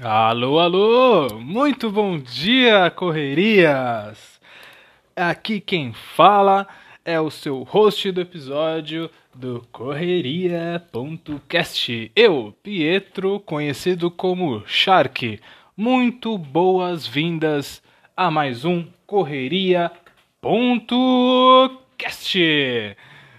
Alô, alô! Muito bom dia, correrias! Aqui quem fala é o seu host do episódio do Correria.cast. Eu, Pietro, conhecido como Shark. Muito boas-vindas a mais um Correria.cast.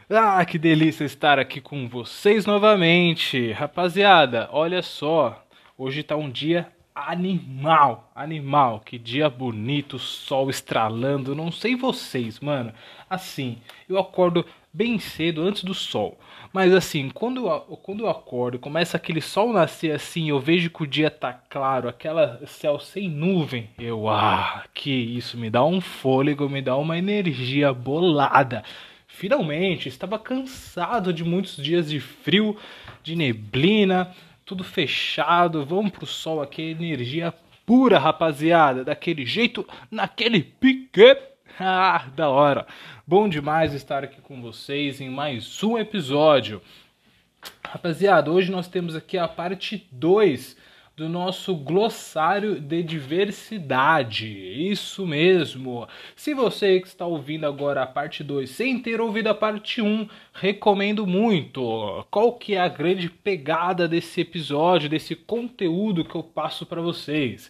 Ah, que delícia estar aqui com vocês novamente. Rapaziada, olha só, Hoje tá um dia animal, animal. Que dia bonito, sol estralando. Não sei vocês, mano. Assim, eu acordo bem cedo antes do sol. Mas assim, quando eu, quando eu acordo, começa aquele sol nascer assim, eu vejo que o dia tá claro, aquela céu sem nuvem. Eu, ah, que isso, me dá um fôlego, me dá uma energia bolada. Finalmente, estava cansado de muitos dias de frio, de neblina, tudo fechado, vamos pro sol aqui, energia pura, rapaziada, daquele jeito, naquele pique. Ah, da hora. Bom demais estar aqui com vocês em mais um episódio. Rapaziada, hoje nós temos aqui a parte 2 do nosso glossário de diversidade. Isso mesmo. Se você que está ouvindo agora a parte 2 sem ter ouvido a parte 1, um, recomendo muito. Qual que é a grande pegada desse episódio, desse conteúdo que eu passo para vocês?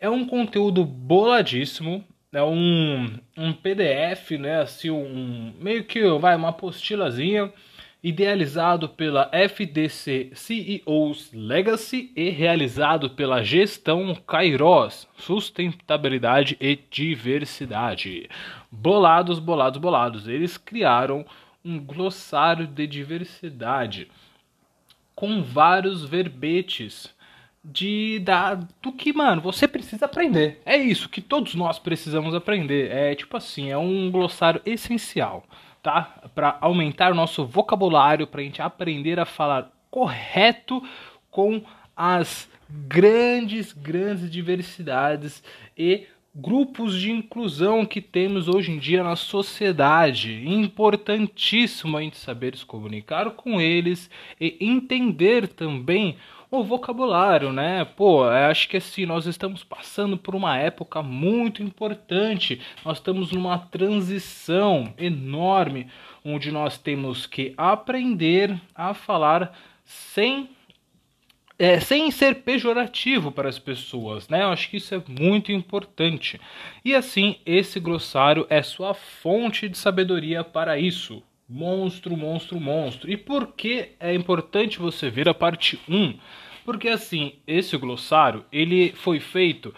É um conteúdo boladíssimo, é um, um PDF, né, assim, um meio que vai uma apostilazinha idealizado pela FDC CEOs Legacy e realizado pela gestão Kairos, sustentabilidade e diversidade. Bolados, bolados, bolados. Eles criaram um glossário de diversidade com vários verbetes de da, do que, mano, você precisa aprender. É isso que todos nós precisamos aprender. É tipo assim, é um glossário essencial tá? Para aumentar o nosso vocabulário, para a gente aprender a falar correto com as grandes, grandes diversidades e grupos de inclusão que temos hoje em dia na sociedade. Importantíssimo a gente saber se comunicar com eles e entender também o vocabulário, né? Pô, acho que assim, nós estamos passando por uma época muito importante. Nós estamos numa transição enorme onde nós temos que aprender a falar sem é, sem ser pejorativo para as pessoas, né? Eu acho que isso é muito importante. E assim, esse glossário é sua fonte de sabedoria para isso. Monstro, monstro, monstro. E por que é importante você ver a parte 1? Porque assim, esse glossário, ele foi feito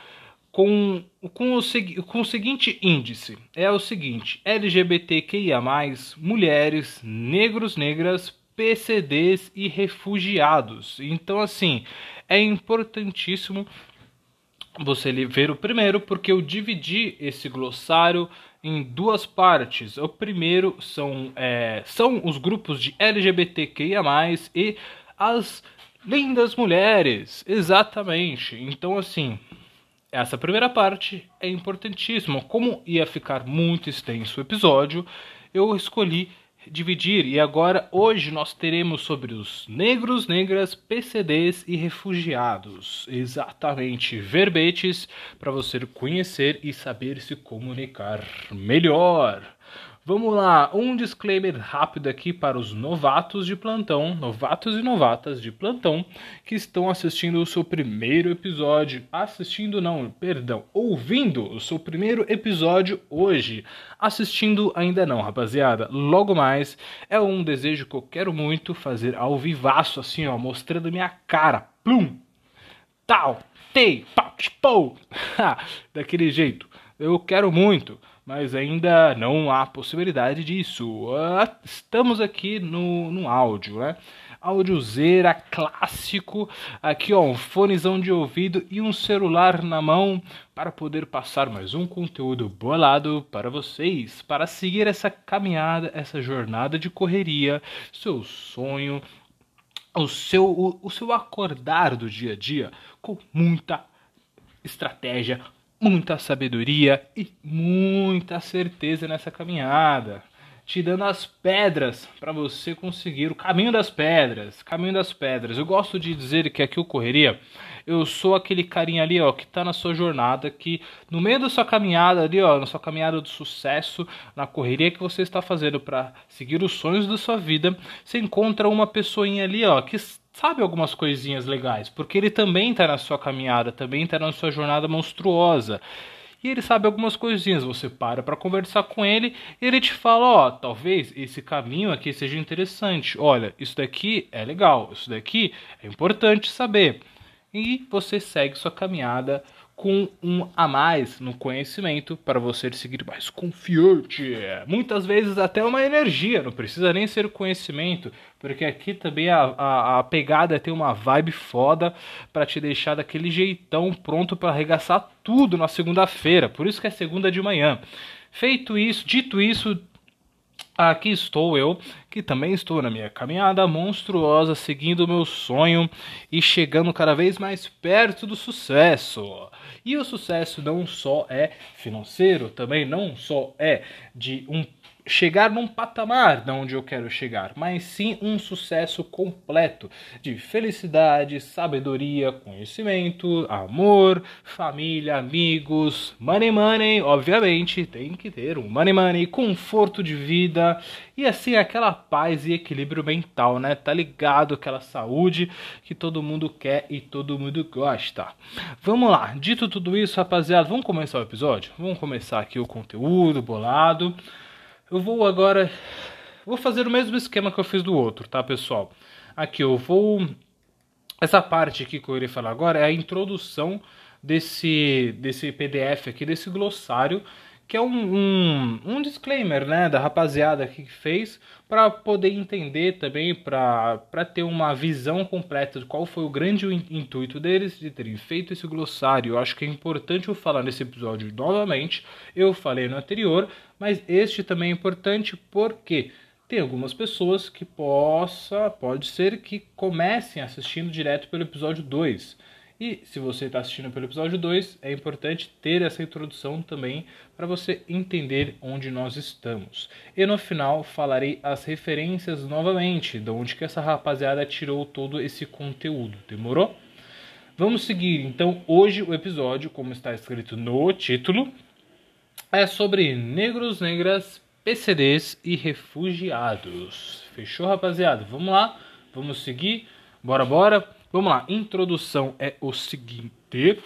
com, com, o, com o seguinte índice. É o seguinte, LGBTQIA+, mulheres, negros, negras, PCDs e refugiados. Então assim, é importantíssimo você ver o primeiro, porque eu dividi esse glossário em duas partes. O primeiro são, é, são os grupos de LGBTQIA, e as lindas mulheres. Exatamente. Então, assim, essa primeira parte é importantíssima. Como ia ficar muito extenso o episódio, eu escolhi dividir. E agora, hoje, nós teremos sobre os negros, negras, PCDs e refugiados. Exatamente, verbetes para você conhecer e saber se comunicar melhor. Vamos lá, um disclaimer rápido aqui para os novatos de plantão, novatos e novatas de plantão que estão assistindo o seu primeiro episódio, assistindo não, perdão, ouvindo o seu primeiro episódio hoje. Assistindo ainda não, rapaziada. Logo mais é um desejo que eu quero muito fazer ao vivaço assim, ó, mostrando minha cara. Plum. Tal, tei, pau. Daquele jeito. Eu quero muito mas ainda não há possibilidade disso. Uh, estamos aqui no, no áudio, né? Áudiozeira clássico, aqui ó, um fonezão de ouvido e um celular na mão para poder passar mais um conteúdo bolado para vocês, para seguir essa caminhada, essa jornada de correria, seu sonho, o seu, o, o seu acordar do dia a dia com muita estratégia, muita sabedoria e muita certeza nessa caminhada, te dando as pedras para você conseguir o caminho das pedras, caminho das pedras. Eu gosto de dizer que aqui o correria Eu sou aquele carinha ali, ó, que tá na sua jornada, que no meio da sua caminhada ali, ó, na sua caminhada do sucesso, na correria que você está fazendo para seguir os sonhos da sua vida, você encontra uma pessoinha ali, ó, que sabe algumas coisinhas legais, porque ele também está na sua caminhada, também está na sua jornada monstruosa. E ele sabe algumas coisinhas, você para para conversar com ele e ele te fala, ó, oh, talvez esse caminho aqui seja interessante. Olha, isso daqui é legal, isso daqui é importante saber. E você segue sua caminhada com um a mais no conhecimento para você seguir mais confiante. Muitas vezes até uma energia, não precisa nem ser conhecimento, porque aqui também a, a, a pegada é ter uma vibe foda para te deixar daquele jeitão pronto para arregaçar tudo na segunda-feira. Por isso que é segunda de manhã. Feito isso, dito isso, Aqui estou eu, que também estou na minha caminhada monstruosa, seguindo o meu sonho e chegando cada vez mais perto do sucesso. E o sucesso não só é financeiro, também não só é de um chegar num patamar de onde eu quero chegar, mas sim um sucesso completo de felicidade, sabedoria, conhecimento, amor, família, amigos, money money, obviamente, tem que ter um money money, conforto de vida e assim aquela paz e equilíbrio mental, né? Tá ligado aquela saúde que todo mundo quer e todo mundo gosta. Vamos lá, dito tudo isso, rapaziada, vamos começar o episódio? Vamos começar aqui o conteúdo bolado. Eu vou agora. Vou fazer o mesmo esquema que eu fiz do outro, tá, pessoal? Aqui eu vou. Essa parte aqui que eu irei falar agora é a introdução desse, desse PDF aqui, desse glossário, que é um, um, um disclaimer, né, da rapaziada que fez, para poder entender também, para ter uma visão completa de qual foi o grande intuito deles de terem feito esse glossário. Eu acho que é importante eu falar nesse episódio novamente. Eu falei no anterior, mas este também é importante porque tem algumas pessoas que possa, pode ser que comecem assistindo direto pelo episódio 2. E se você está assistindo pelo episódio 2, é importante ter essa introdução também para você entender onde nós estamos. E no final falarei as referências novamente, de onde que essa rapaziada tirou todo esse conteúdo. Demorou? Vamos seguir então hoje o episódio, como está escrito no título, é sobre negros, negras, PCDs e refugiados. Fechou, rapaziada? Vamos lá, vamos seguir. Bora, bora. Vamos lá, introdução é o seguinte.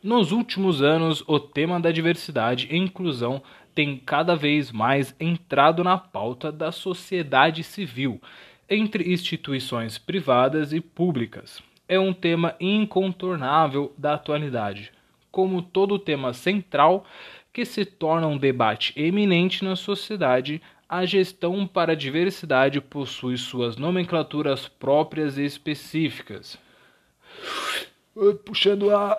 Nos últimos anos, o tema da diversidade e inclusão tem cada vez mais entrado na pauta da sociedade civil, entre instituições privadas e públicas. É um tema incontornável da atualidade, como todo tema central que se torna um debate eminente na sociedade a gestão para a diversidade possui suas nomenclaturas próprias e específicas. Puxando ar.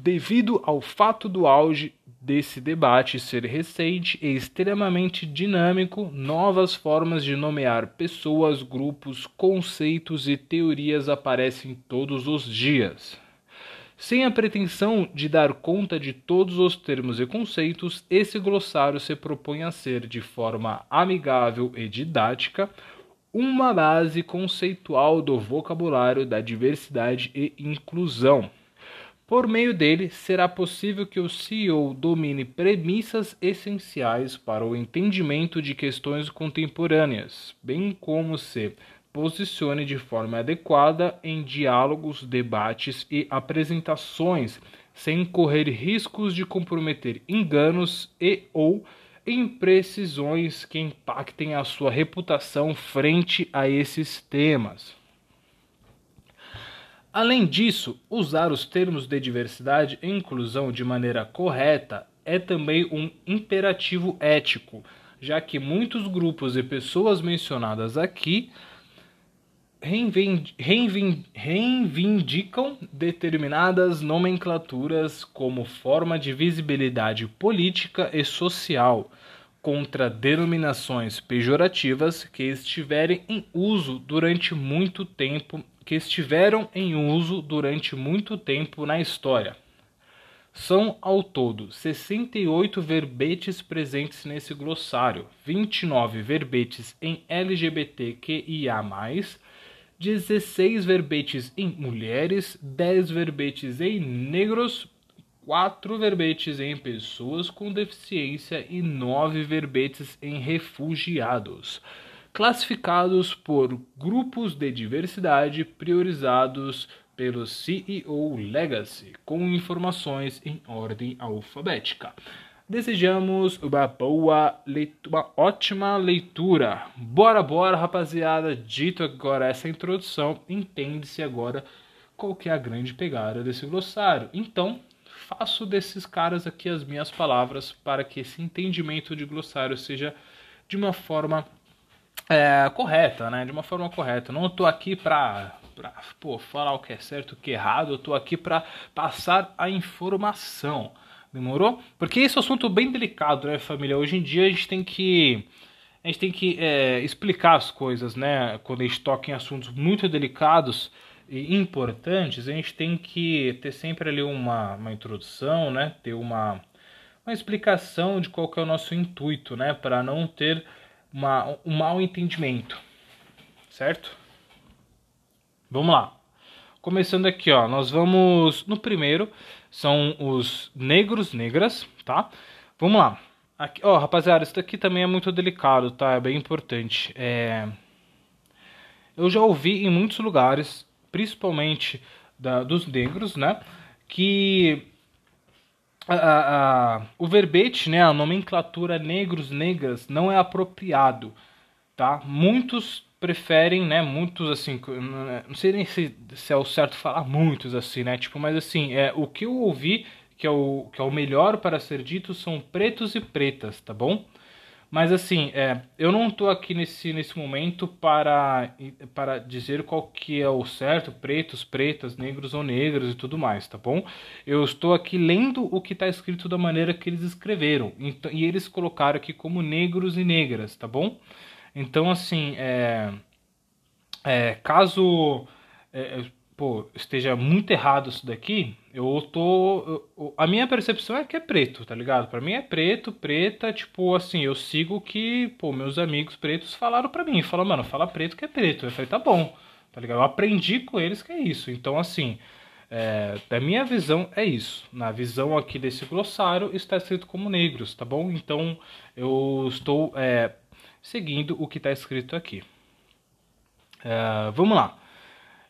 Devido ao fato do auge desse debate ser recente e extremamente dinâmico, novas formas de nomear pessoas, grupos, conceitos e teorias aparecem todos os dias. Sem a pretensão de dar conta de todos os termos e conceitos, esse glossário se propõe a ser, de forma amigável e didática, uma base conceitual do vocabulário da diversidade e inclusão. Por meio dele, será possível que o CEO domine premissas essenciais para o entendimento de questões contemporâneas, bem como se posicione de forma adequada em diálogos, debates e apresentações, sem correr riscos de comprometer enganos e ou imprecisões que impactem a sua reputação frente a esses temas. Além disso, usar os termos de diversidade e inclusão de maneira correta é também um imperativo ético, já que muitos grupos e pessoas mencionadas aqui reivindicam determinadas nomenclaturas como forma de visibilidade política e social contra denominações pejorativas que estiverem em uso durante muito tempo que estiveram em uso durante muito tempo na história. São ao todo 68 verbetes presentes nesse glossário, 29 verbetes em LGBTQIA+, 16 verbetes em mulheres, 10 verbetes em negros, 4 verbetes em pessoas com deficiência e 9 verbetes em refugiados, classificados por grupos de diversidade priorizados pelo CEO Legacy, com informações em ordem alfabética. Desejamos uma boa leitura, uma ótima leitura. Bora, bora, rapaziada. Dito agora essa introdução, entende-se agora qual que é a grande pegada desse glossário. Então, faço desses caras aqui as minhas palavras para que esse entendimento de glossário seja de uma forma é, correta, né? De uma forma correta. Não estou aqui para pra pô, falar o que é certo, o que é errado, eu tô aqui para passar a informação. Demorou? Porque esse é um assunto bem delicado, né, família? Hoje em dia a gente tem que a gente tem que é, explicar as coisas, né? Quando a gente toca em assuntos muito delicados e importantes, a gente tem que ter sempre ali uma, uma introdução, né? Ter uma, uma explicação de qual que é o nosso intuito, né? Para não ter uma, um mal entendimento, certo? Vamos lá. Começando aqui, ó, nós vamos no primeiro, são os negros, negras, tá? Vamos lá. Aqui, ó, rapaziada, isso daqui também é muito delicado, tá? É bem importante. É... Eu já ouvi em muitos lugares, principalmente da, dos negros, né? Que a, a, a, o verbete, né? A nomenclatura negros, negras não é apropriado, tá? Muitos preferem, né, muitos assim, não sei nem se, se é o certo falar muitos assim, né, tipo, mas assim, é o que eu ouvi que é o que é o melhor para ser dito são pretos e pretas, tá bom? Mas assim, é, eu não estou aqui nesse, nesse momento para, para dizer qual que é o certo, pretos, pretas, negros ou negras e tudo mais, tá bom? Eu estou aqui lendo o que está escrito da maneira que eles escreveram. Então, e eles colocaram aqui como negros e negras, tá bom? Então, assim, é, é, caso é, pô, esteja muito errado isso daqui, eu tô. Eu, a minha percepção é que é preto, tá ligado? Para mim é preto, preta, tipo assim, eu sigo o que, pô, meus amigos pretos falaram para mim. Falaram, mano, fala preto que é preto. Eu falei, tá bom, tá ligado? Eu aprendi com eles que é isso. Então, assim. É, da minha visão é isso. Na visão aqui desse glossário está escrito como negros, tá bom? Então eu estou é, seguindo o que está escrito aqui. É, vamos lá.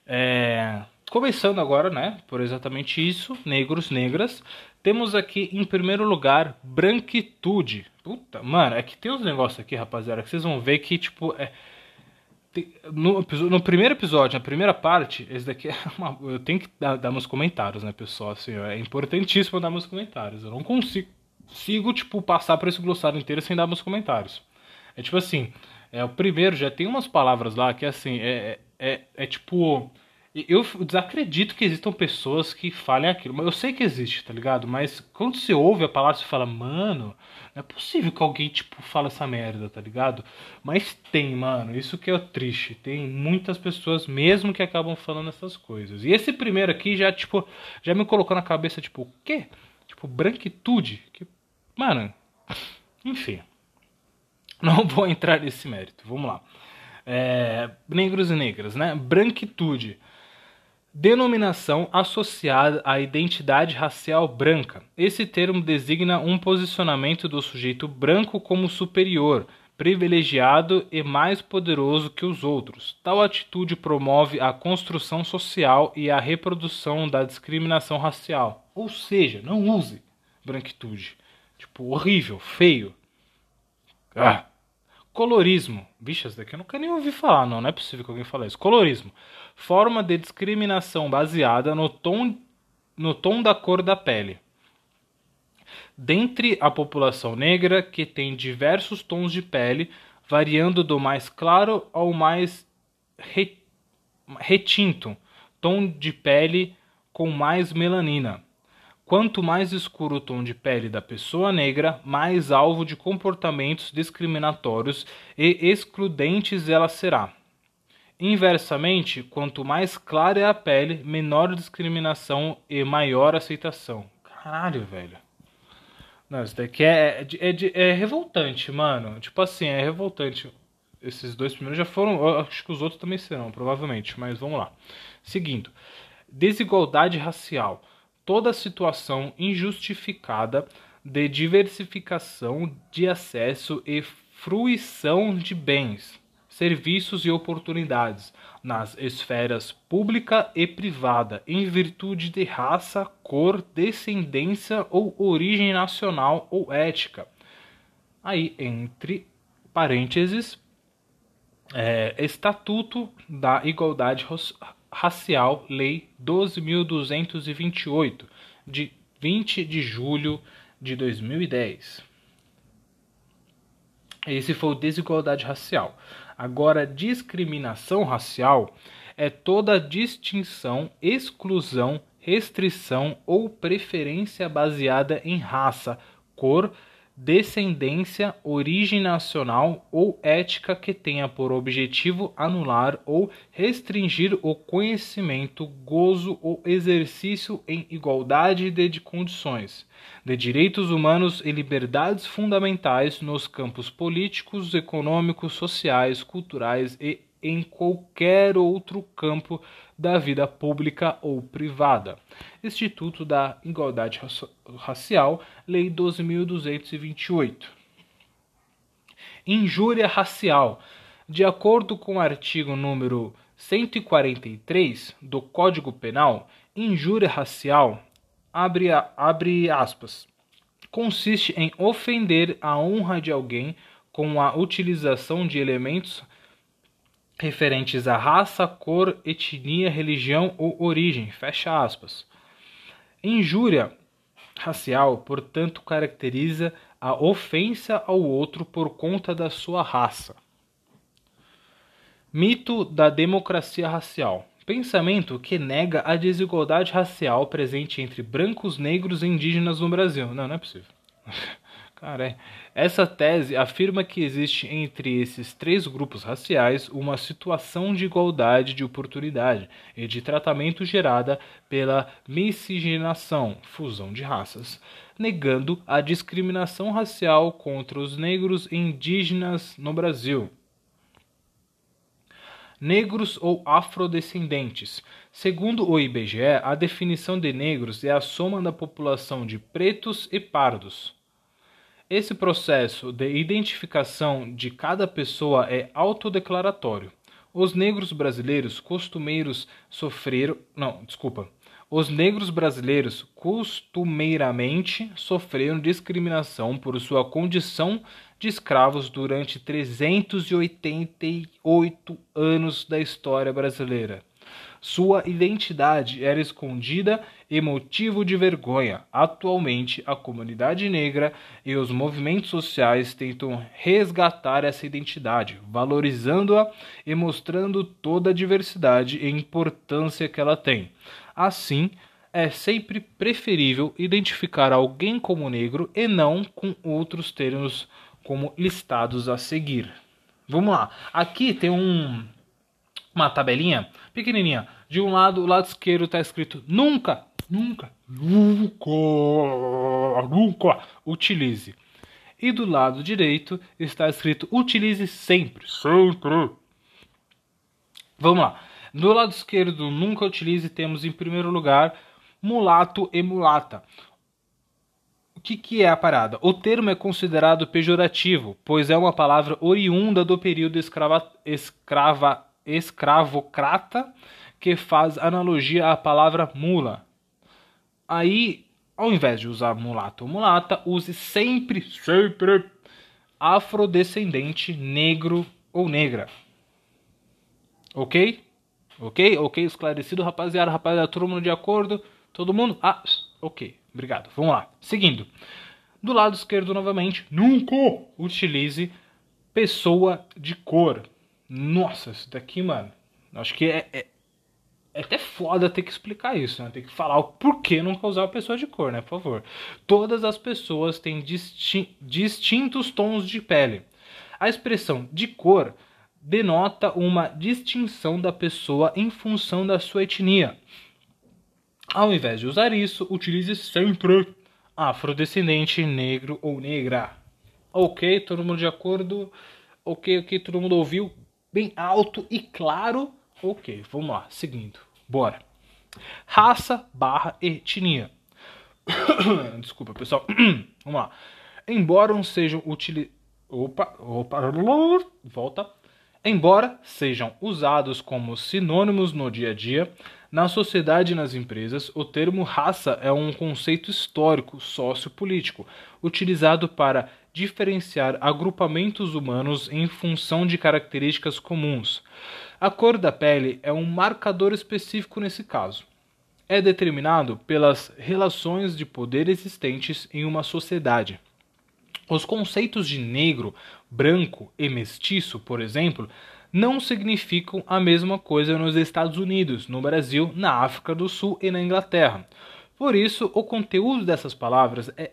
É, começando agora, né, por exatamente isso, negros, negras, temos aqui em primeiro lugar branquitude. Puta, mano, é que tem uns negócios aqui, rapaziada, que vocês vão ver que, tipo, é, no, no, primeiro episódio, na primeira parte, esse daqui é uma, eu tenho que dar, dar meus comentários, né, pessoal? Assim, é importantíssimo dar meus comentários. Eu não consigo, consigo tipo, passar por esse glossário inteiro sem dar meus comentários. É tipo assim, é, o primeiro já tem umas palavras lá que assim, é, é, é, é tipo. Eu desacredito que existam pessoas que falem aquilo. Eu sei que existe, tá ligado? Mas quando você ouve a palavra, você fala, mano, não é possível que alguém, tipo, fala essa merda, tá ligado? Mas tem, mano. Isso que é triste. Tem muitas pessoas mesmo que acabam falando essas coisas. E esse primeiro aqui já, tipo, já me colocou na cabeça, tipo, o quê? Tipo, branquitude? Que... Mano, enfim. Não vou entrar nesse mérito. Vamos lá. É, negros e negras, né? Branquitude. Denominação associada à identidade racial branca. Esse termo designa um posicionamento do sujeito branco como superior, privilegiado e mais poderoso que os outros. Tal atitude promove a construção social e a reprodução da discriminação racial. Ou seja, não use branquitude. Tipo, horrível, feio. Ah. Colorismo. Vixe, essa daqui eu nunca nem ouvi falar, não. Não é possível que alguém fale isso. Colorismo. Forma de discriminação baseada no tom, no tom da cor da pele. Dentre a população negra, que tem diversos tons de pele, variando do mais claro ao mais re, retinto, tom de pele com mais melanina. Quanto mais escuro o tom de pele da pessoa negra, mais alvo de comportamentos discriminatórios e excludentes ela será. Inversamente, quanto mais clara é a pele, menor discriminação e maior aceitação. Caralho, velho. Não, isso daqui é, é, é, é revoltante, mano. Tipo assim, é revoltante. esses dois primeiros já foram, acho que os outros também serão, provavelmente, mas vamos lá. Seguindo, desigualdade racial. Toda situação injustificada de diversificação de acesso e fruição de bens, serviços e oportunidades nas esferas pública e privada, em virtude de raça, cor, descendência ou origem nacional ou ética. Aí, entre parênteses, é, Estatuto da Igualdade Racial, Lei 12.228, de 20 de julho de 2010. Esse foi o desigualdade racial. Agora, discriminação racial é toda distinção, exclusão, restrição ou preferência baseada em raça, cor, descendência, origem nacional ou ética que tenha por objetivo anular ou restringir o conhecimento, gozo ou exercício em igualdade de condições, de direitos humanos e liberdades fundamentais nos campos políticos, econômicos, sociais, culturais e em qualquer outro campo da vida pública ou privada. Instituto da Igualdade Racial, Lei 12.228. Injúria racial. De acordo com o artigo número 143 do Código Penal, injúria racial abre, abre aspas, consiste em ofender a honra de alguém com a utilização de elementos referentes à raça, cor, etnia, religião ou origem. Fecha aspas. Injúria racial, portanto, caracteriza a ofensa ao outro por conta da sua raça. Mito da democracia racial. Pensamento que nega a desigualdade racial presente entre brancos, negros e indígenas no Brasil. Não, não é possível. Cara, é. essa tese afirma que existe entre esses três grupos raciais uma situação de igualdade de oportunidade e de tratamento gerada pela miscigenação, fusão de raças, negando a discriminação racial contra os negros e indígenas no Brasil. Negros ou afrodescendentes. Segundo o IBGE, a definição de negros é a soma da população de pretos e pardos esse processo de identificação de cada pessoa é autodeclaratório. Os negros brasileiros costumeiros sofreram. Não, desculpa. Os negros brasileiros costumeiramente sofreram discriminação por sua condição de escravos durante 388 anos da história brasileira. Sua identidade era escondida e motivo de vergonha. Atualmente, a comunidade negra e os movimentos sociais tentam resgatar essa identidade, valorizando-a e mostrando toda a diversidade e importância que ela tem. Assim, é sempre preferível identificar alguém como negro e não com outros termos como listados a seguir. Vamos lá. Aqui tem um uma tabelinha pequenininha. De um lado, o lado esquerdo está escrito nunca, nunca, nunca, nunca utilize. E do lado direito está escrito utilize sempre, sempre. Vamos lá. Do lado esquerdo, nunca utilize, temos em primeiro lugar mulato e mulata. O que, que é a parada? O termo é considerado pejorativo, pois é uma palavra oriunda do período escrava, escrava escravocrata, que faz analogia à palavra mula. Aí, ao invés de usar mulato ou mulata, use sempre, sempre afrodescendente, negro ou negra. Ok? Ok? Ok, esclarecido, rapaziada, rapaziada, todo mundo de acordo? Todo mundo? Ah, ok, obrigado. Vamos lá. Seguindo. Do lado esquerdo, novamente, nunca utilize pessoa de cor. Nossa, isso daqui, mano. Acho que é, é, é, até foda ter que explicar isso, né? Tem que falar o porquê não usar a pessoa de cor, né? Por favor. Todas as pessoas têm disti distintos tons de pele. A expressão de cor denota uma distinção da pessoa em função da sua etnia. Ao invés de usar isso, utilize sempre afrodescendente, negro ou negra. Ok, todo mundo de acordo? Ok, ok, todo mundo ouviu bem alto e claro. Ok, vamos lá, seguindo. Bora. Raça barra etnia. Desculpa, pessoal. vamos lá. Embora não sejam utilizados. Opa, opa, volta. Embora sejam usados como sinônimos no dia a dia, na sociedade e nas empresas, o termo raça é um conceito histórico sociopolítico, utilizado para diferenciar agrupamentos humanos em função de características comuns. A cor da pele é um marcador específico nesse caso. É determinado pelas relações de poder existentes em uma sociedade. Os conceitos de negro, branco e mestiço, por exemplo, não significam a mesma coisa nos Estados Unidos, no Brasil, na África do Sul e na Inglaterra. Por isso, o conteúdo dessas palavras é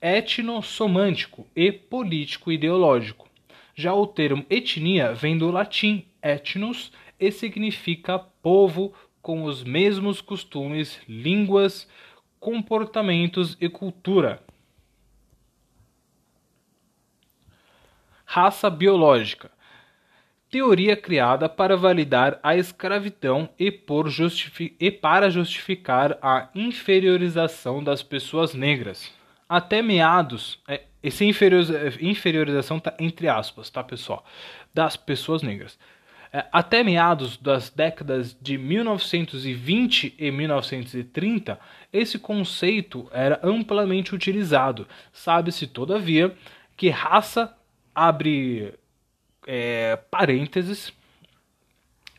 etnossomântico e político-ideológico. Já o termo etnia vem do latim etnos e significa povo com os mesmos costumes, línguas, comportamentos e cultura. Raça biológica teoria criada para validar a escravidão e, e para justificar a inferiorização das pessoas negras. Até meados, é, essa inferiorização está entre aspas, tá pessoal? Das pessoas negras. É, até meados das décadas de 1920 e 1930, esse conceito era amplamente utilizado. Sabe-se, todavia, que raça abre é, parênteses,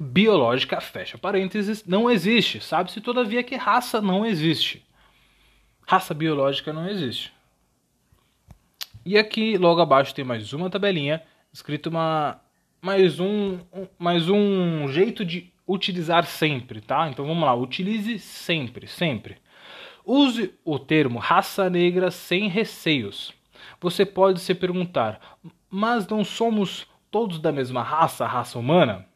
biológica, fecha parênteses, não existe. Sabe-se, todavia, que raça não existe. Raça biológica não existe. E aqui, logo abaixo, tem mais uma tabelinha, escrito uma, mais, um, mais um jeito de utilizar sempre, tá? Então vamos lá, utilize sempre, sempre. Use o termo raça negra sem receios. Você pode se perguntar, mas não somos todos da mesma raça, raça humana?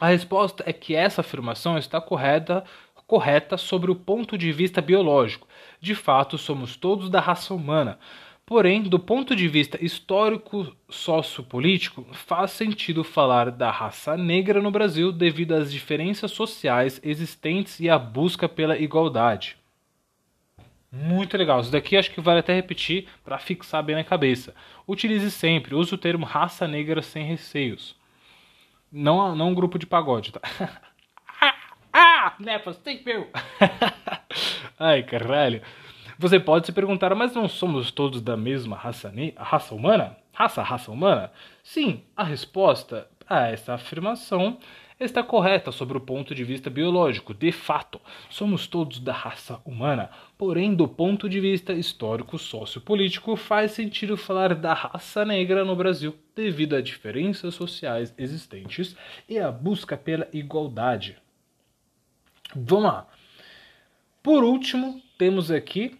A resposta é que essa afirmação está correta, correta sobre o ponto de vista biológico. De fato, somos todos da raça humana. Porém, do ponto de vista histórico sociopolítico, faz sentido falar da raça negra no Brasil devido às diferenças sociais existentes e à busca pela igualdade. Muito legal. Isso daqui acho que vale até repetir para fixar bem na cabeça. Utilize sempre, use o termo raça negra sem receios. Não, não um grupo de pagode, tá? ah, ah, Nepas, tem meu. Ai, caralho. Você pode se perguntar, mas não somos todos da mesma raça, raça humana? Raça, raça humana? Sim, a resposta a essa afirmação está correta sobre o ponto de vista biológico. De fato, somos todos da raça humana. Porém, do ponto de vista histórico sociopolítico, faz sentido falar da raça negra no Brasil devido a diferenças sociais existentes e a busca pela igualdade. Vamos lá. Por último, temos aqui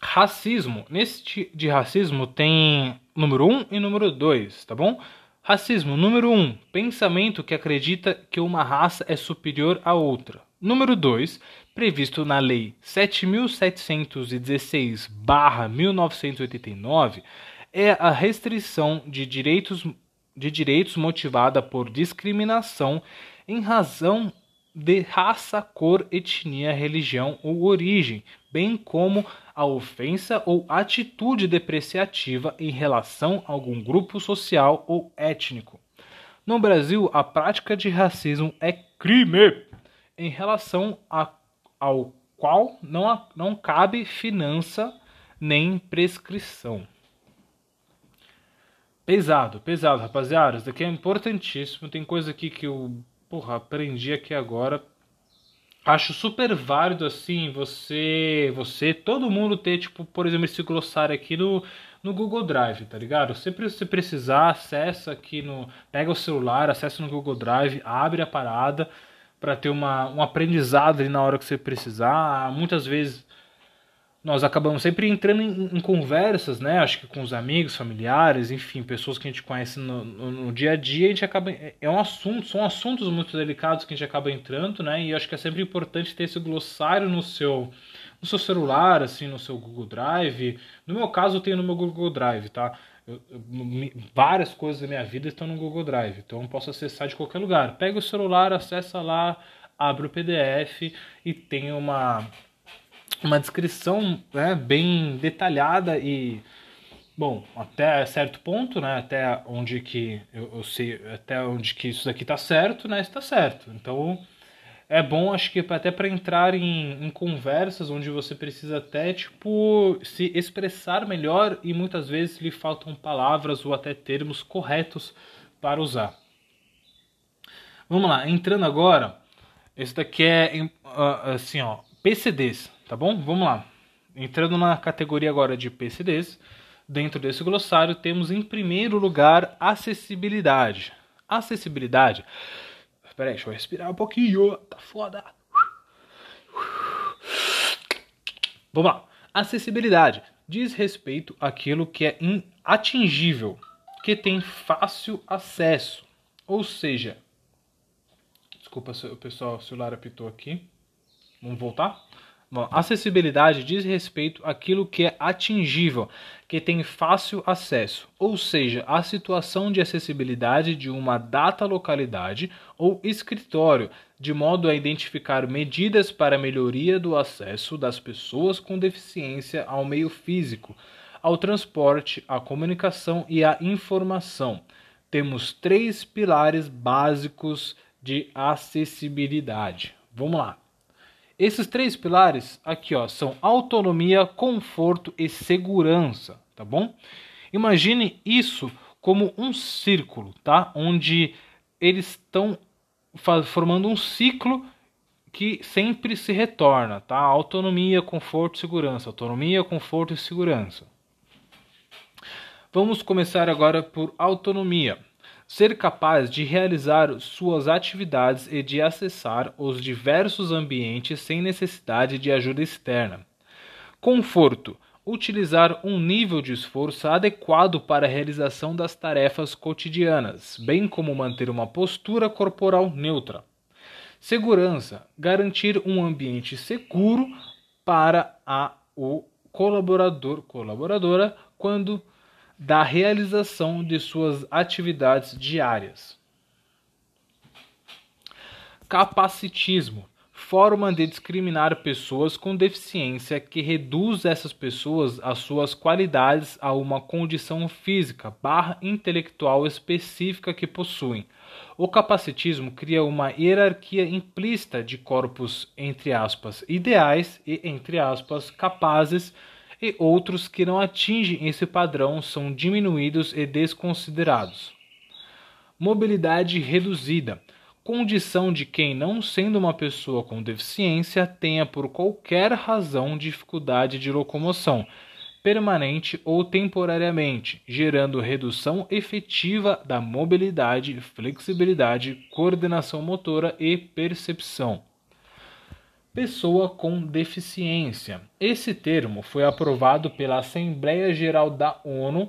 racismo. Nesse de racismo tem número 1 um e número 2, tá bom? Racismo. Número 1. Um, pensamento que acredita que uma raça é superior à outra. Número 2. Previsto na Lei 7.716-1989, é a restrição de direitos, de direitos motivada por discriminação em razão de raça, cor, etnia, religião ou origem, bem como a ofensa ou atitude depreciativa em relação a algum grupo social ou étnico. No Brasil, a prática de racismo é crime em relação a, ao qual não, não cabe finança nem prescrição. Pesado, pesado, rapaziada. Isso daqui é importantíssimo. Tem coisa aqui que eu porra, aprendi aqui agora. Acho super válido assim você você todo mundo ter tipo por exemplo esse glossário aqui no no Google Drive tá ligado? Sempre se precisar acessa aqui no pega o celular acessa no Google Drive abre a parada para ter uma, um aprendizado ali na hora que você precisar. Muitas vezes nós acabamos sempre entrando em, em, conversas, né? Acho que com os amigos, familiares, enfim, pessoas que a gente conhece no, no, no, dia a dia, a gente acaba. É, é um assunto, são assuntos muito delicados que a gente acaba entrando, né? E acho que é sempre importante ter esse glossário no seu, no seu celular, assim, no seu Google Drive. No meu caso, eu tenho no meu Google Drive, tá? Eu, eu, várias coisas da minha vida estão no Google Drive, então eu posso acessar de qualquer lugar. Pega o celular, acessa lá, abre o PDF e tem uma, uma descrição né, bem detalhada e bom até certo ponto né até onde que eu, eu sei até onde que isso daqui está certo né está certo então é bom, acho que até para entrar em, em, conversas onde você precisa até, tipo, se expressar melhor e muitas vezes lhe faltam palavras ou até termos corretos para usar. Vamos lá, entrando agora, esse daqui é assim, ó, PCDs, tá bom? Vamos lá. Entrando na categoria agora de PCDs, dentro desse glossário temos em primeiro lugar acessibilidade. Acessibilidade Pera aí, deixa eu respirar um pouquinho. Tá foda. Vamos lá. Acessibilidade diz respeito àquilo que é atingível, que tem fácil acesso. Ou seja, desculpa o pessoal, o celular apitou aqui. Vamos voltar? Bom, acessibilidade diz respeito àquilo que é atingível, que tem fácil acesso, ou seja, a situação de acessibilidade de uma data localidade ou escritório, de modo a identificar medidas para melhoria do acesso das pessoas com deficiência ao meio físico, ao transporte, à comunicação e à informação. Temos três pilares básicos de acessibilidade. Vamos lá. Esses três pilares aqui ó, são autonomia, conforto e segurança, tá bom? Imagine isso como um círculo, tá? Onde eles estão formando um ciclo que sempre se retorna, tá? Autonomia, conforto e segurança. Autonomia, conforto e segurança. Vamos começar agora por autonomia ser capaz de realizar suas atividades e de acessar os diversos ambientes sem necessidade de ajuda externa. Conforto utilizar um nível de esforço adequado para a realização das tarefas cotidianas, bem como manter uma postura corporal neutra. Segurança garantir um ambiente seguro para a, o colaborador colaboradora quando da realização de suas atividades diárias. Capacitismo forma de discriminar pessoas com deficiência que reduz essas pessoas as suas qualidades a uma condição física barra intelectual específica que possuem. O capacitismo cria uma hierarquia implícita de corpos entre aspas ideais e entre aspas capazes e outros que não atingem esse padrão são diminuídos e desconsiderados. Mobilidade reduzida condição de quem, não sendo uma pessoa com deficiência, tenha por qualquer razão dificuldade de locomoção, permanente ou temporariamente, gerando redução efetiva da mobilidade, flexibilidade, coordenação motora e percepção pessoa com deficiência. Esse termo foi aprovado pela Assembleia Geral da ONU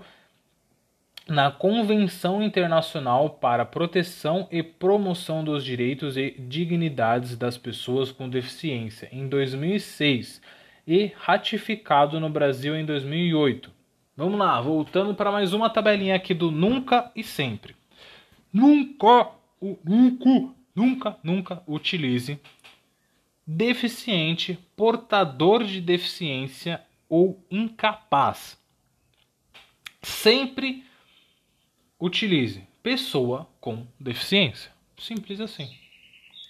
na Convenção Internacional para a Proteção e Promoção dos Direitos e Dignidades das Pessoas com Deficiência em 2006 e ratificado no Brasil em 2008. Vamos lá, voltando para mais uma tabelinha aqui do nunca e sempre. Nunca, nunca, nunca, nunca utilize deficiente, portador de deficiência ou incapaz. Sempre utilize pessoa com deficiência. Simples assim.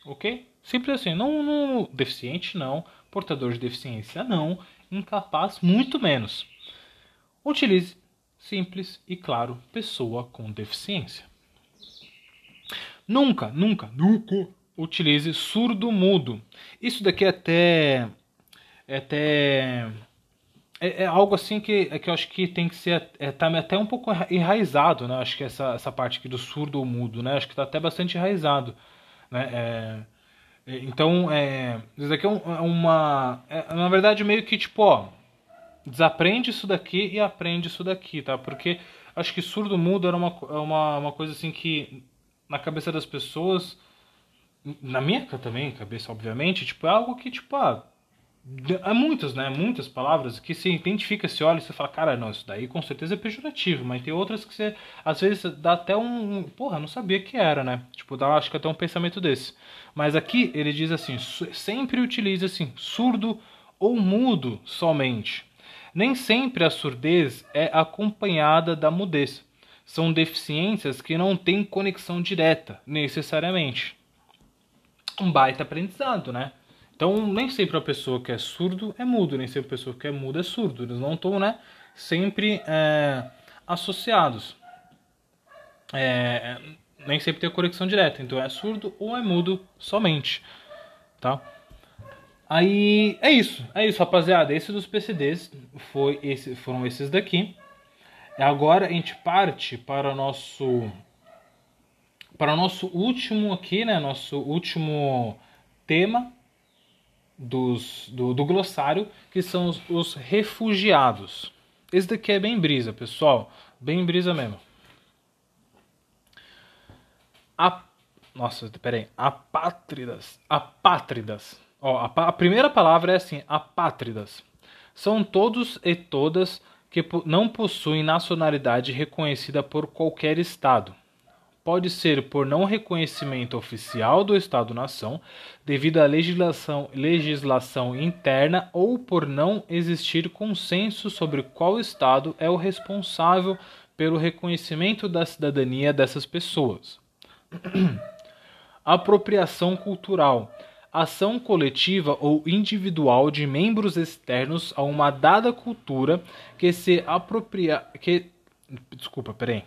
Ok? Simples assim. Não, não deficiente não, portador de deficiência não, incapaz muito menos. Utilize simples e claro pessoa com deficiência. Nunca, nunca, nunca utilize surdo-mudo. Isso daqui é até. É até. É, é, algo assim que, é que eu acho que tem que ser é, tá até um pouco enraizado, né? Acho que essa, essa parte aqui do surdo mudo, né? Acho que está até bastante enraizado, né? É, é, então, é, isso daqui é, é uma... É, na verdade, meio que tipo, ó, desaprende isso daqui e aprende isso daqui, tá? Porque acho que surdo mudo era uma, uma, uma coisa assim que na cabeça das pessoas na minha também, cabeça, obviamente, tipo, é algo que, tipo, ah, Há muitas, né? Muitas palavras que se identifica, se olha e você fala, cara, não, isso daí com certeza é pejorativo, mas tem outras que você, às vezes, dá até um. Porra, não sabia que era, né? Tipo, dá, acho que até um pensamento desse. Mas aqui ele diz assim: sempre utilize assim, surdo ou mudo somente. Nem sempre a surdez é acompanhada da mudez. São deficiências que não têm conexão direta, necessariamente. Um baita aprendizado, né? Então, nem sempre a pessoa que é surdo é mudo, nem sempre a pessoa que é muda é surdo. Eles não estão, né, sempre é, associados. É, nem sempre tem conexão direta. Então, é surdo ou é mudo somente, tá? Aí, é isso. É isso, rapaziada. Esse dos PCDs foi esse, foram esses daqui. Agora a gente parte para o nosso para o nosso último aqui, né, nosso último tema, dos, do, do glossário, que são os, os, refugiados. Esse daqui é bem brisa, pessoal. Bem brisa mesmo. A, nossa, peraí. Apátridas. Apátridas. Ó, a, a primeira palavra é assim, apátridas. São todos e todas que não possuem nacionalidade reconhecida por qualquer Estado pode ser por não reconhecimento oficial do Estado-nação, devido à legislação, legislação interna ou por não existir consenso sobre qual Estado é o responsável pelo reconhecimento da cidadania dessas pessoas. Apropriação cultural ação coletiva ou individual de membros externos a uma dada cultura que se apropria que desculpa, peraí.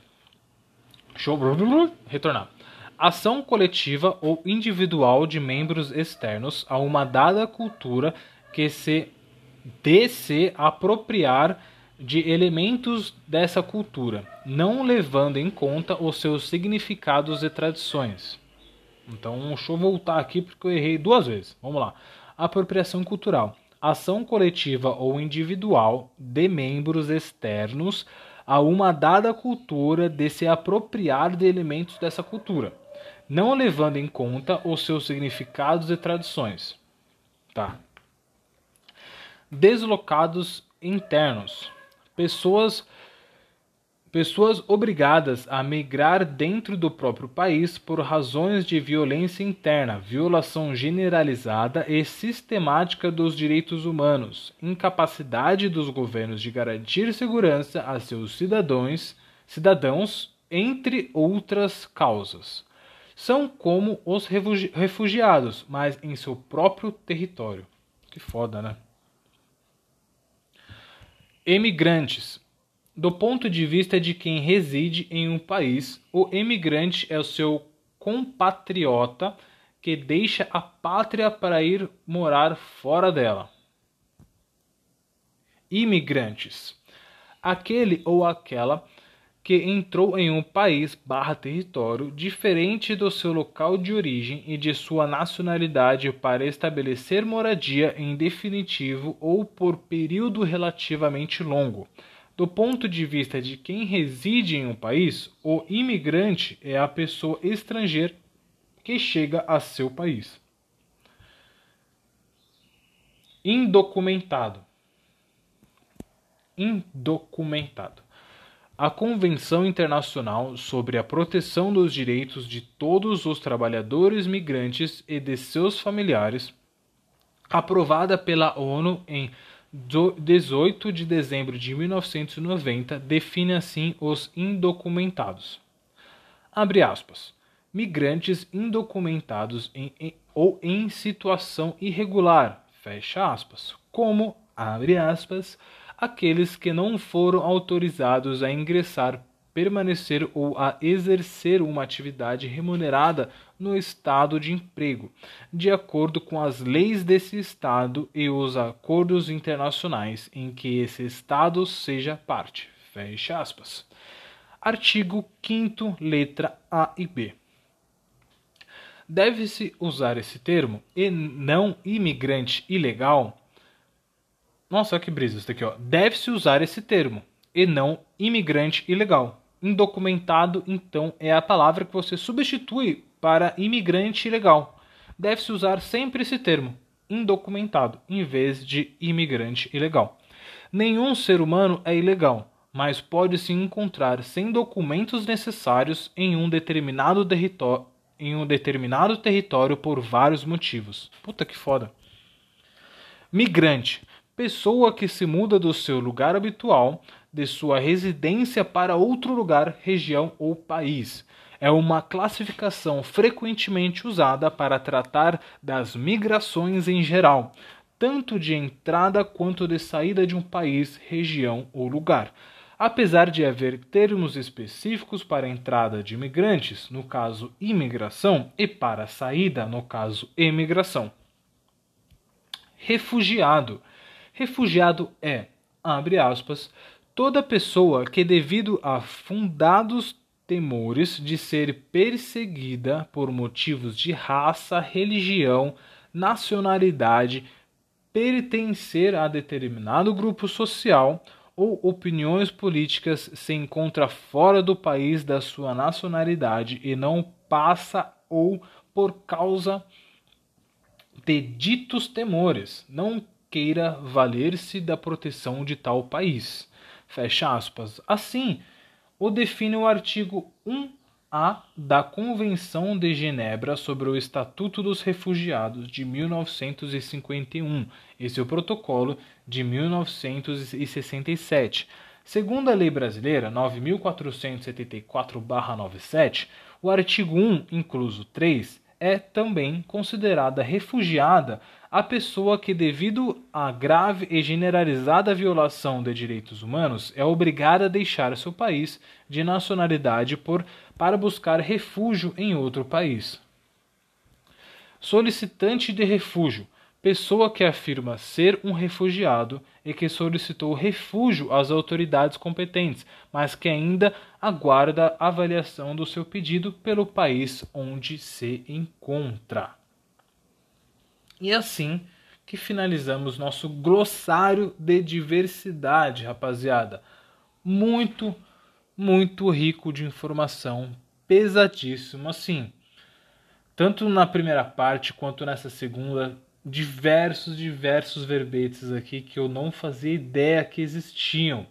Eu retornar. Ação coletiva ou individual de membros externos a uma dada cultura que se de se apropriar de elementos dessa cultura, não levando em conta os seus significados e tradições. Então, deixa eu voltar aqui porque eu errei duas vezes. Vamos lá. Apropriação cultural. Ação coletiva ou individual de membros externos a uma dada cultura de se apropriar de elementos dessa cultura, não levando em conta os seus significados e tradições. Tá. Deslocados internos. Pessoas pessoas obrigadas a migrar dentro do próprio país por razões de violência interna, violação generalizada e sistemática dos direitos humanos, incapacidade dos governos de garantir segurança a seus cidadãos, cidadãos, entre outras causas. São como os refugiados, mas em seu próprio território. Que foda, né? Emigrantes do ponto de vista de quem reside em um país, o emigrante é o seu compatriota que deixa a pátria para ir morar fora dela. Imigrantes: aquele ou aquela que entrou em um país barra território diferente do seu local de origem e de sua nacionalidade para estabelecer moradia em definitivo ou por período relativamente longo do ponto de vista de quem reside em um país, o imigrante é a pessoa estrangeira que chega a seu país. Indocumentado. Indocumentado. A Convenção Internacional sobre a Proteção dos Direitos de Todos os Trabalhadores Migrantes e de seus familiares, aprovada pela ONU em 18 de dezembro de 1990 define assim os indocumentados. Abre aspas. Migrantes indocumentados em, em, ou em situação irregular, fecha aspas, como, abre aspas, aqueles que não foram autorizados a ingressar permanecer ou a exercer uma atividade remunerada no estado de emprego, de acordo com as leis desse estado e os acordos internacionais em que esse estado seja parte. Fecha aspas. Artigo 5 letra A e B. Deve-se usar esse termo e não imigrante ilegal. Nossa, que brisa isso daqui, ó. Deve-se usar esse termo e não imigrante ilegal Indocumentado, então, é a palavra que você substitui para imigrante ilegal. Deve-se usar sempre esse termo. indocumentado, em vez de imigrante ilegal. Nenhum ser humano é ilegal, mas pode se encontrar sem documentos necessários em um determinado território, em um determinado território por vários motivos. Puta que foda. Migrante pessoa que se muda do seu lugar habitual, de sua residência para outro lugar, região ou país. É uma classificação frequentemente usada para tratar das migrações em geral, tanto de entrada quanto de saída de um país, região ou lugar. Apesar de haver termos específicos para a entrada de imigrantes, no caso imigração, e para a saída, no caso emigração. Refugiado Refugiado é, abre aspas, toda pessoa que, devido a fundados temores de ser perseguida por motivos de raça, religião, nacionalidade, pertencer a determinado grupo social ou opiniões políticas se encontra fora do país da sua nacionalidade e não passa ou por causa de ditos temores, não queira valer-se da proteção de tal país. Fecha aspas. Assim, o define o artigo 1A da Convenção de Genebra sobre o Estatuto dos Refugiados de 1951, esse é o protocolo de 1967. Segundo a lei brasileira 9474/97, o artigo 1, incluso 3, é também considerada refugiada a pessoa que, devido à grave e generalizada violação de direitos humanos, é obrigada a deixar seu país de nacionalidade por, para buscar refúgio em outro país. Solicitante de refúgio pessoa que afirma ser um refugiado e que solicitou refúgio às autoridades competentes, mas que ainda aguarda avaliação do seu pedido pelo país onde se encontra. E assim que finalizamos nosso glossário de diversidade, rapaziada. Muito, muito rico de informação, pesadíssimo assim. Tanto na primeira parte quanto nessa segunda, diversos, diversos verbetes aqui que eu não fazia ideia que existiam.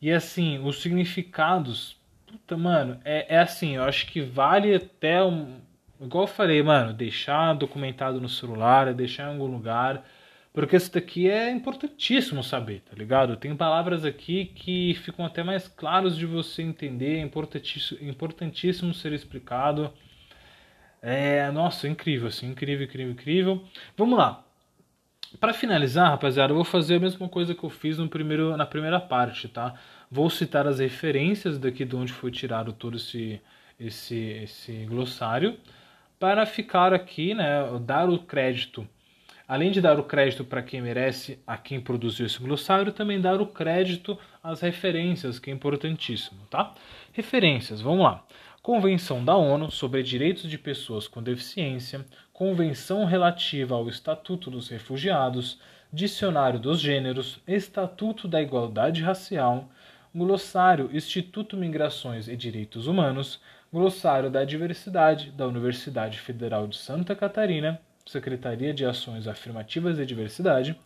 E assim, os significados, puta, mano, é, é assim, eu acho que vale até um, igual eu falei, mano, deixar documentado no celular, deixar em algum lugar, porque isso daqui é importantíssimo saber, tá ligado? Tem palavras aqui que ficam até mais claros de você entender, é importantíssimo, importantíssimo ser explicado. É, nossa, incrível, assim, incrível, incrível, incrível. Vamos lá. Para finalizar, rapaziada, eu vou fazer a mesma coisa que eu fiz no primeiro, na primeira parte, tá? Vou citar as referências daqui de onde foi tirado todo esse, esse, esse glossário para ficar aqui, né, dar o crédito. Além de dar o crédito para quem merece, a quem produziu esse glossário, também dar o crédito às referências, que é importantíssimo, tá? Referências, vamos lá. Convenção da ONU sobre Direitos de Pessoas com Deficiência, Convenção relativa ao Estatuto dos Refugiados, Dicionário dos Gêneros, Estatuto da Igualdade Racial, Glossário Instituto Migrações e Direitos Humanos, Glossário da Diversidade da Universidade Federal de Santa Catarina, Secretaria de Ações Afirmativas e Diversidade,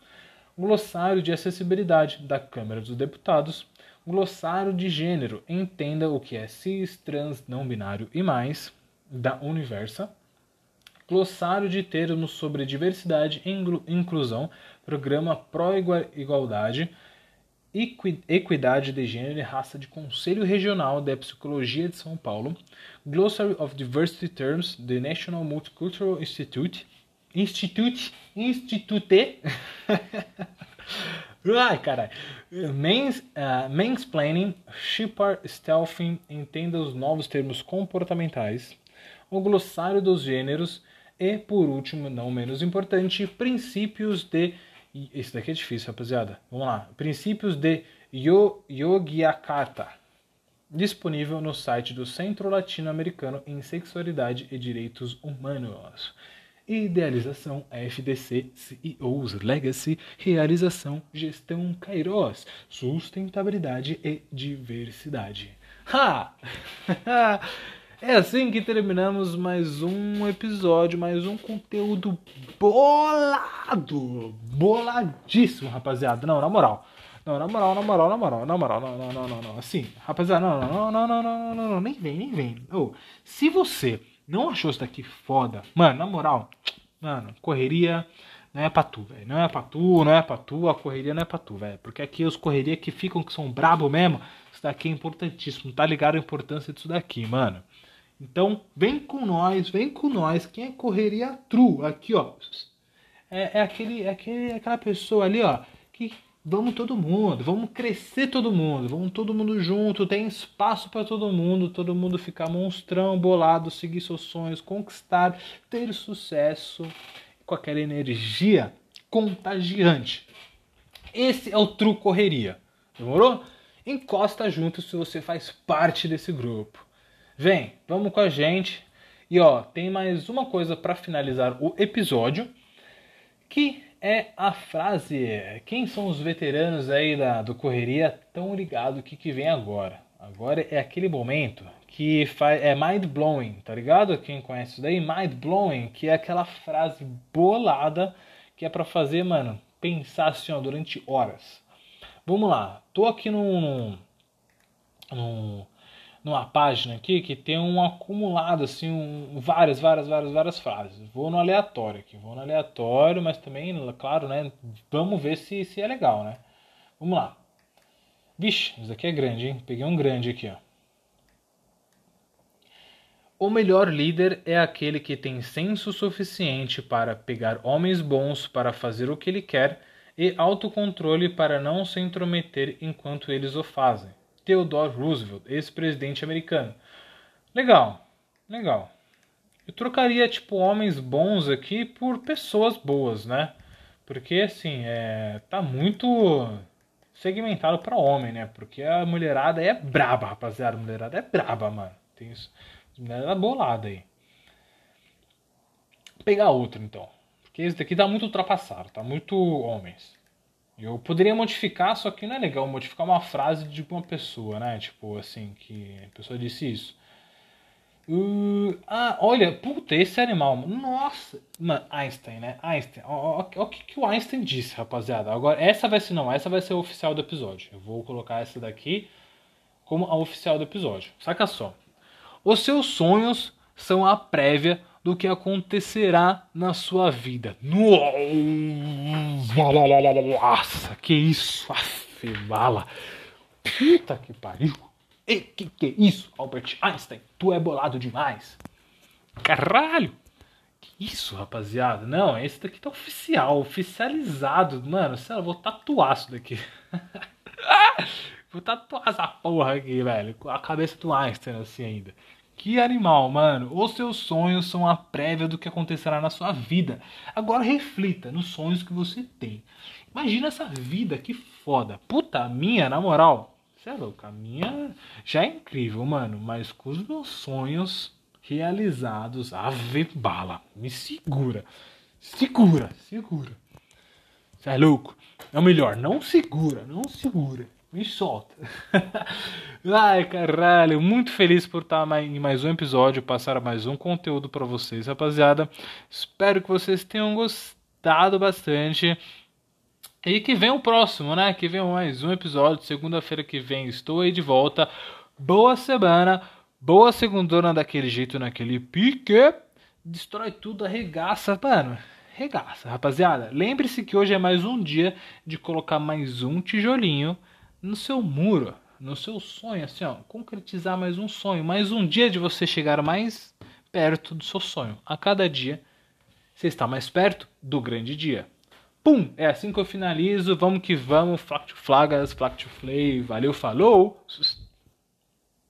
Glossário de Acessibilidade da Câmara dos Deputados, Glossário de Gênero, entenda o que é cis, trans, não binário e mais, da Universa, Glossário de termos sobre diversidade e inclusão, Programa Pro Igualdade, Equidade de Gênero e Raça de Conselho Regional da Psicologia de São Paulo, Glossary of Diversity Terms the National Multicultural Institute, Institute, Institute, ai caralho, uh, Mansplaining, Shipar Stealthing, entenda os novos termos comportamentais, o Glossário dos Gêneros e, por último, não menos importante, Princípios de esse daqui é difícil, rapaziada. Vamos lá. Princípios de Yogyakarta. Disponível no site do Centro Latino-Americano em Sexualidade e Direitos Humanos. Idealização FDC CEOs Legacy Realização Gestão Kairos Sustentabilidade e Diversidade. Ha! É assim que terminamos mais um episódio, mais um conteúdo bolado, boladíssimo, rapaziada. Não, na moral. Não, na moral, na moral, na moral, na moral, não, não, não, não, não. Assim, rapaziada, não, não, não, não, não, não, não, não, nem vem, nem vem. Oh, se você não achou isso daqui foda, mano, na moral, mano, correria não é pra tu, velho. Não é pra tu, não é pra tu, a correria não é pra tu, velho. Porque aqui os correria que ficam, que são brabo mesmo, isso daqui é importantíssimo. Tá ligado a importância disso daqui, mano. Então, vem com nós, vem com nós. Quem é correria true? Aqui, ó. É, é aquele, é aquele, aquela pessoa ali, ó, que vamos todo mundo, vamos crescer todo mundo, vamos todo mundo junto, tem espaço para todo mundo, todo mundo ficar monstrão, bolado, seguir seus sonhos, conquistar, ter sucesso com aquela energia contagiante. Esse é o True Correria. Demorou? Encosta junto se você faz parte desse grupo. Vem, vamos com a gente. E ó, tem mais uma coisa para finalizar o episódio, que é a frase: quem são os veteranos aí da, do Correria tão ligado o que, que vem agora? Agora é aquele momento que faz, é mind blowing, tá ligado? Quem conhece isso daí, mind blowing, que é aquela frase bolada que é para fazer, mano, pensar assim, ó, durante horas. Vamos lá, tô aqui num, num, numa página aqui que tem um acumulado assim, um, várias, várias, várias, várias frases. Vou no aleatório aqui, vou no aleatório, mas também, claro, né? Vamos ver se, se é legal, né? Vamos lá. Vixe, isso aqui é grande, hein? Peguei um grande aqui, ó. O melhor líder é aquele que tem senso suficiente para pegar homens bons para fazer o que ele quer e autocontrole para não se intrometer enquanto eles o fazem. Theodore Roosevelt, ex-presidente americano. Legal, legal. Eu trocaria tipo homens bons aqui por pessoas boas, né? Porque assim, é, tá muito segmentado para homem, né? Porque a mulherada é braba, rapaziada. A mulherada é braba, mano. Tem isso. Era bolada aí. Vou pegar outro então. Porque esse daqui tá muito ultrapassado, tá muito homens. Eu poderia modificar, só que não é legal modificar uma frase de uma pessoa, né? Tipo assim, que a pessoa disse isso. Uh, ah, olha, puta, esse animal. Nossa, mano, Einstein, né? Einstein. Olha o que, que o Einstein disse, rapaziada. Agora, essa vai ser, não, essa vai ser a oficial do episódio. Eu vou colocar essa daqui como a oficial do episódio. Saca só. Os seus sonhos são a prévia do que acontecerá na sua vida. Nossa, que isso? Aff, bala. Puta que pariu. E que que é isso, Albert Einstein? Tu é bolado demais. Caralho. Que isso, rapaziada? Não, esse daqui tá oficial, oficializado. Mano, sei lá, vou tatuar isso daqui. Vou tatuar essa porra aqui, velho. Com a cabeça do Einstein, assim ainda. Que animal, mano. Os seus sonhos são a prévia do que acontecerá na sua vida. Agora reflita nos sonhos que você tem. Imagina essa vida, que foda. Puta, minha, na moral. Você é louco, a minha já é incrível, mano. Mas com os meus sonhos realizados, ave bala. Me segura. Segura, segura. Você é louco? É o melhor, não segura, não segura me solta. Ai, caralho, muito feliz por estar em mais um episódio, passar mais um conteúdo para vocês, rapaziada. Espero que vocês tenham gostado bastante. E que venha o próximo, né? Que venha mais um episódio. Segunda-feira que vem estou aí de volta. Boa semana, boa segundona daquele jeito, naquele pique. Destrói tudo, arregaça, mano. Regaça, rapaziada. Lembre-se que hoje é mais um dia de colocar mais um tijolinho no seu muro, no seu sonho, assim, ó, concretizar mais um sonho, mais um dia de você chegar mais perto do seu sonho. A cada dia você está mais perto do grande dia. Pum! É assim que eu finalizo. Vamos que vamos. Flact flagas, flact flay. Valeu, falou!